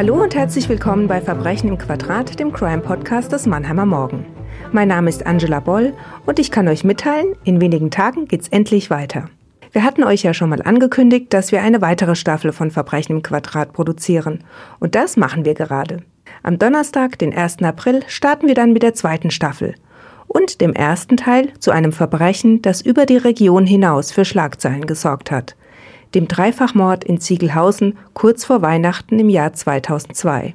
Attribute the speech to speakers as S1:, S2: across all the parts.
S1: Hallo und herzlich willkommen bei Verbrechen im Quadrat, dem Crime-Podcast des Mannheimer Morgen. Mein Name ist Angela Boll und ich kann euch mitteilen, in wenigen Tagen geht's endlich weiter. Wir hatten euch ja schon mal angekündigt, dass wir eine weitere Staffel von Verbrechen im Quadrat produzieren. Und das machen wir gerade. Am Donnerstag, den 1. April, starten wir dann mit der zweiten Staffel und dem ersten Teil zu einem Verbrechen, das über die Region hinaus für Schlagzeilen gesorgt hat dem Dreifachmord in Ziegelhausen kurz vor Weihnachten im Jahr 2002.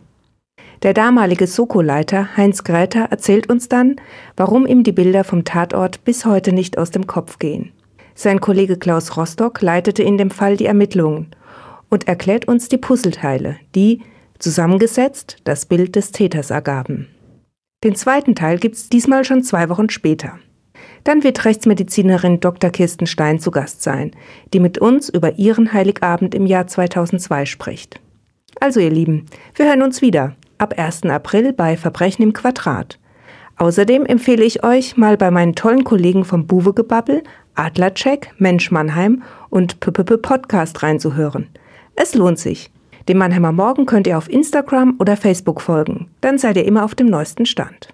S1: Der damalige Soko-Leiter Heinz Gräter erzählt uns dann, warum ihm die Bilder vom Tatort bis heute nicht aus dem Kopf gehen. Sein Kollege Klaus Rostock leitete in dem Fall die Ermittlungen und erklärt uns die Puzzleteile, die, zusammengesetzt, das Bild des Täters ergaben. Den zweiten Teil gibt's diesmal schon zwei Wochen später. Dann wird Rechtsmedizinerin Dr. Kirsten Stein zu Gast sein, die mit uns über ihren Heiligabend im Jahr 2002 spricht. Also ihr Lieben, wir hören uns wieder ab 1. April bei Verbrechen im Quadrat. Außerdem empfehle ich euch, mal bei meinen tollen Kollegen vom Buwegebabbel, Adlercheck, Mensch Mannheim und PPP Podcast reinzuhören. Es lohnt sich. Dem Mannheimer Morgen könnt ihr auf Instagram oder Facebook folgen. Dann seid ihr immer auf dem neuesten Stand.